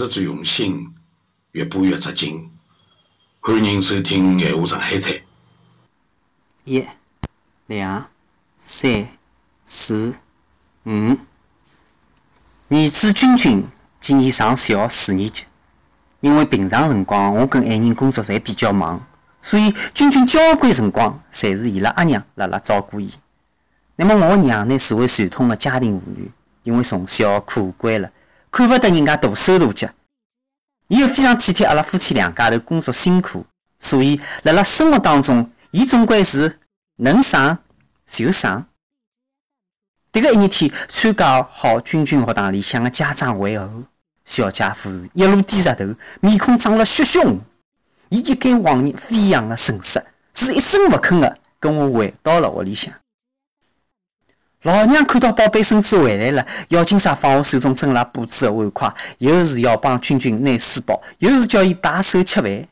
直最用心，越播越扎劲。欢迎收听《闲话上海滩》。一、两、三、四、五。儿子君君今年上小学四年级。因为平常辰光我跟爱人工作侪比较忙，所以君君交关辰光侪是伊拉阿娘辣辣照顾伊。那么我娘呢是位传统的家庭妇女，因为从小苦惯了，看勿得人家大手大脚，伊又非常体贴阿拉夫妻两家头工作辛苦，所以辣辣生活当中，伊总归是能省就省。迭个一日天参加好军军学堂里向的家长会后。小家伙是一路低着头，面孔涨了血血红。伊一改往日飞扬的神色，是一声勿吭的跟我回到了屋里向。老娘看到宝贝孙子回来了，要紧啥放下手中正辣布置的碗筷，又是要帮君君拿书包，又是叫伊摆手吃饭。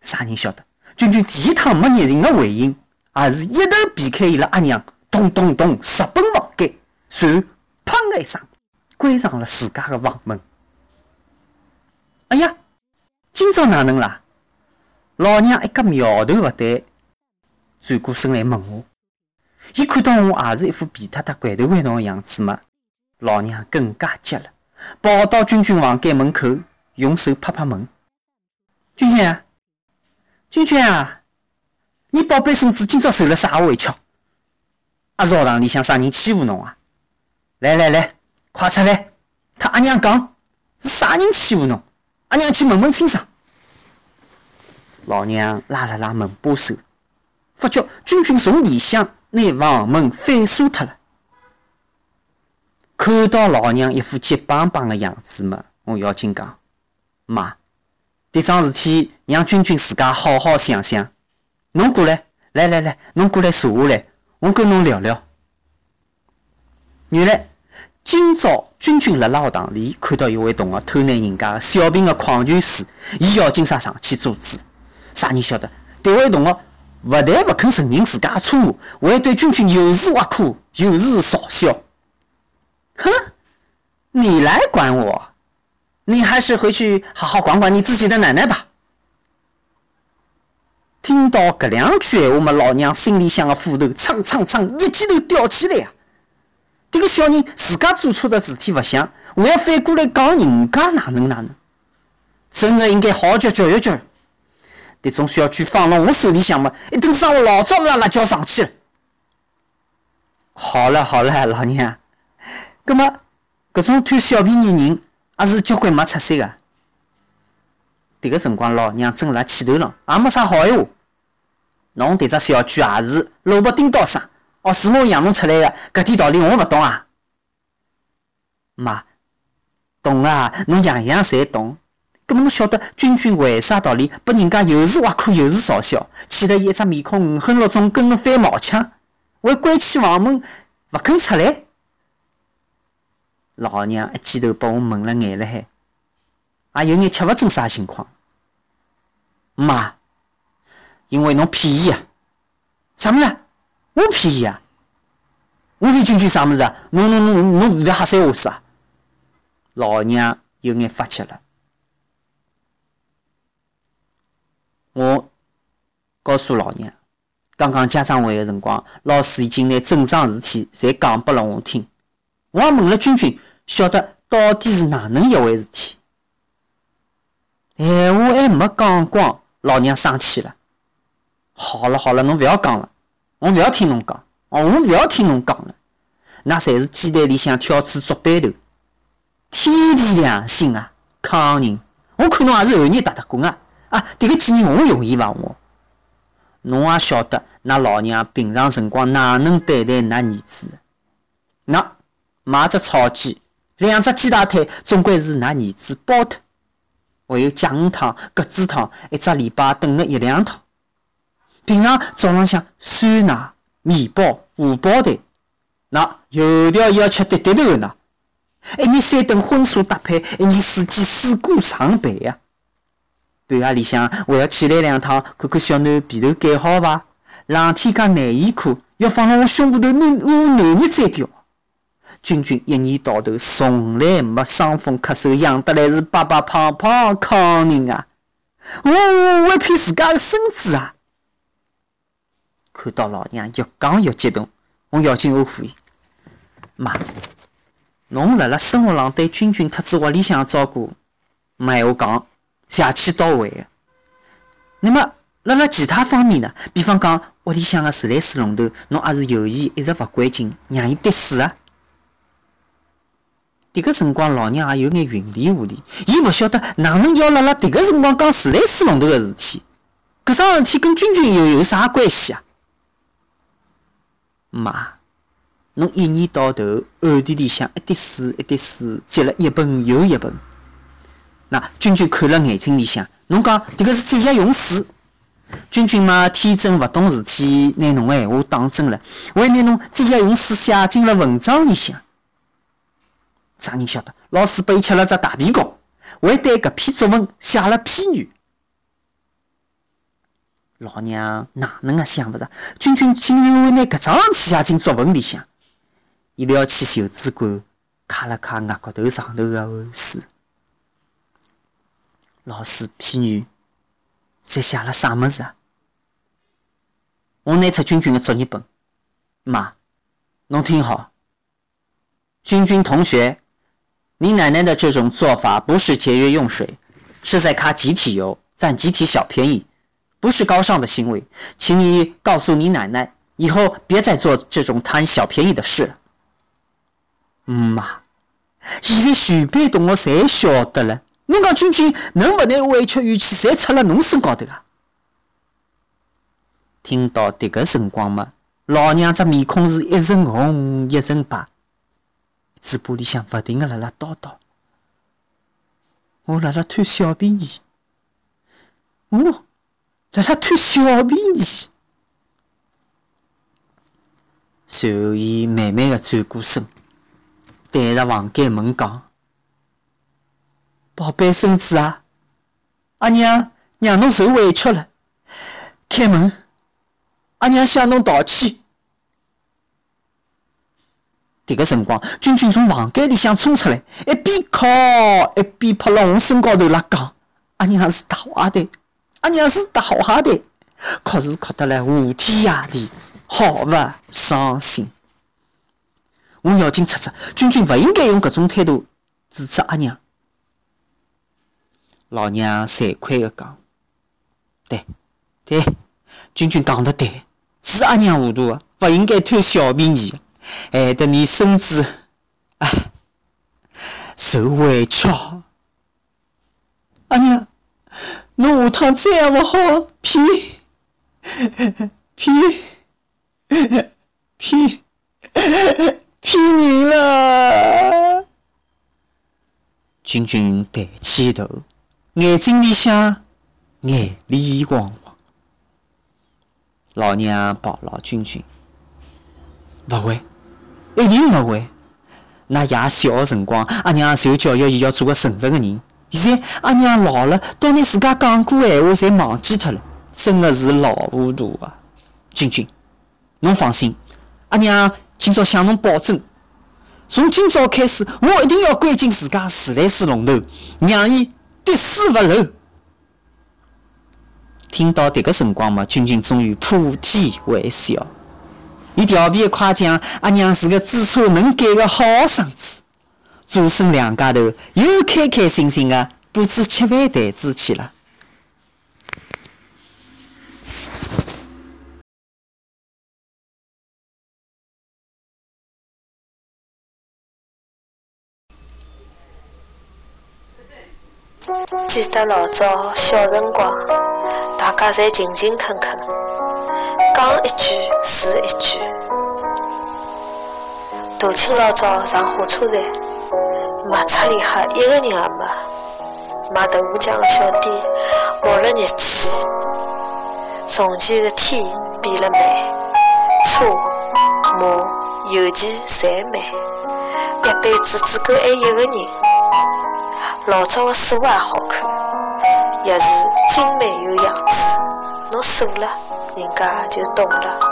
啥人晓得？君君第一趟没热情的回应，而是一头避开伊拉阿娘，咚咚咚直奔房间，随后砰的一声关上了自家的房门。哎呀，今朝哪能啦？老娘一个苗头勿对，转过身来问我。伊看到我也是一副皮塌塌、怪头怪脑的样子嘛，老娘更加急了，跑到君君房间门口，用手拍拍门：“君君啊，君君啊，你宝贝孙子今朝受了啥委屈？还是学堂里向啥人欺负侬啊？来来来，快出来，他阿娘讲是啥人欺负侬？”阿娘去问问清爽。老娘拉了拉门把手，发觉君君从里向拿房门反锁脱了。看到老娘一副急邦邦的样子嘛，我要紧讲，妈，迭桩事体让君君自家好好想想。侬过来，来来来，侬过来坐下来，我跟侬聊聊。原来。今朝君君辣辣学堂里看到一位同学偷拿人家小瓶的矿泉水，伊要紧啥上去阻止？啥人晓得？迭位同学勿但勿肯承认自家错误，还对君君又是挖苦又是嘲笑。哼，你来管我？你还是回去好好管管你自己的奶奶吧。听到搿两句闲话嘛，老娘心里向个斧头蹭蹭蹭一记头吊起来呀！这个小人自家做错的事体勿想，还要反过来讲人家哪能哪能，真的应该好好教教育教育。迭种小区放到我手里向嘛，一顿生活老早辣辣叫上去了。好了好了，老娘，葛么搿种贪小便宜人，也是交关没出息的。迭个辰光，老娘正辣气头上，也没啥好闲话。侬迭只小区也是萝卜丁到生。哦，是我养侬出来的，搿点道理我勿懂啊。妈，懂啊，侬样样侪懂。搿么侬晓得君君为啥道理拨人家又是挖苦又是嘲笑，气得伊一只面孔五横六纵，跟个翻毛腔，还关起房门勿肯出来。老娘一记头把我蒙了眼了海，也有眼吃勿准啥情况。妈，因为侬骗伊啊，啥物事？我骗伊啊！我骗君君啥物事啊？侬侬侬侬现在瞎三话四啊！老娘有眼发急了。我告诉老娘，刚刚家长会的辰光，老师已经拿整桩事体侪讲拨了我听。我也问了君君，晓得到底是哪能一回事体。闲话还没讲光，老娘生气了。好了好了，侬勿要讲了。我勿要听侬讲，哦，我勿要听侬讲了，那侪是鸡蛋里向挑刺竹板头，天地良心啊，康宁，我看侬也是后日踏踏滚啊，啊，迭个几年我容易伐我？侬也晓得，㑚老娘平常辰光哪能对待㑚儿子？喏，买只炒鸡，两只鸡大腿，总归是㑚儿子包脱，还有酱鱼汤、鸽子汤，一只礼拜炖个一两趟。平常早浪向酸奶、面包、荷包蛋，那油条也要吃滴滴头呢。一日三顿荤素搭配，一年四季水果常备呀。半夜里向还要起来两趟，看看小囡被头盖好伐？冷天加内衣裤要放辣我胸部头，拿我内热摘掉。君君一年到头从来没伤风咳嗽，养得来是白白胖胖康人啊！我为骗自家的孙子啊！看到老娘越讲越激动，我咬紧我呼伊：“妈，侬辣辣生活上对君君特子屋里向照顾，没闲话讲，邪气到位的。那么辣辣其他方面呢？比方讲屋里向的自来水龙头，侬也是有意一直勿关紧，让伊滴水啊？”迭个辰光，老娘也有眼云里雾里，伊勿晓得哪能要辣辣迭个辰光讲自来水龙头个事体。搿桩事体跟君君又有啥关系啊？妈，侬一年到头暗地里向一滴水一滴水积了一盆又一盆。那君君看了眼睛里向，侬讲迭个是节约用水。君君嘛天真勿懂事体，拿侬个闲话当真了，还拿侬节约用水写进了文章里向。啥人晓得？老师拨伊吃了只大皮糕，还对搿篇作文写了批语。老娘哪能也想勿着，君君竟然会拿搿桩事体写进作文里向。伊撩起袖子管，揩了揩额骨头上头个汗水。老师批语侪写了啥物事啊？我拿出君君个作业本，妈，侬听好，君君同学。你奶奶的这种做法不是节约用水，是在揩集体油，占集体小便宜，不是高尚的行为。请你告诉你奶奶，以后别再做这种贪小便宜的事。妈，现在全班同学侪晓得了，侬讲君君能勿拿委屈语气侪出了侬身高头啊？听到迭个辰光嘛，老娘只面孔是一阵红一阵白。嘴巴里向勿停个辣辣叨叨，我辣辣贪小便宜，我辣辣贪小便宜。随后，伊慢慢个转过身，对着房间门讲：“宝贝孙子啊，阿娘让侬受委屈了，开门，阿娘向侬道歉。”迭个辰光，君君从房间里向冲出来，一边哭一边扑辣我身高头辣讲：“阿娘是大坏蛋，阿娘是大坏蛋，哭是哭得来呼天喊地，好勿伤心。”我咬紧牙齿，君君勿应该用搿种态度支持阿娘。老娘惭愧个讲：“对，对，君君讲得对，是阿娘糊涂，勿应该贪小便宜。”害得你孙子啊受委屈，阿娘，侬下趟再也勿好骗骗骗骗人了。君君抬起头，眼睛里向眼泪汪汪。老娘抱牢君君，勿会。一定勿会。那爷小个辰光，阿娘就教育伊要做个诚实个人。现在阿娘老了，倒拿自家讲过闲话侪忘记脱了，真个是老糊涂啊！君君，侬放心，阿娘今朝向侬保证，从今朝开始，我一定要关紧自家自来水龙头，让伊滴水勿漏。听到迭个辰光嘛，君君终于破涕为笑。伊调皮夸奖阿娘是个知错能改的好学生子，祖孙两家头又开开心心的布置吃饭台子去了。记得老早小辰光，大家侪勤勤恳恳，讲一句是一句。大清老早上火车站，卖出里哈一个人也没。卖豆腐浆的小店冒了热气，从前的天变了慢，车马邮件侪慢，一辈子只够爱一个人。老早的锁也好看，也是精美有样子。侬锁了，人家就懂了。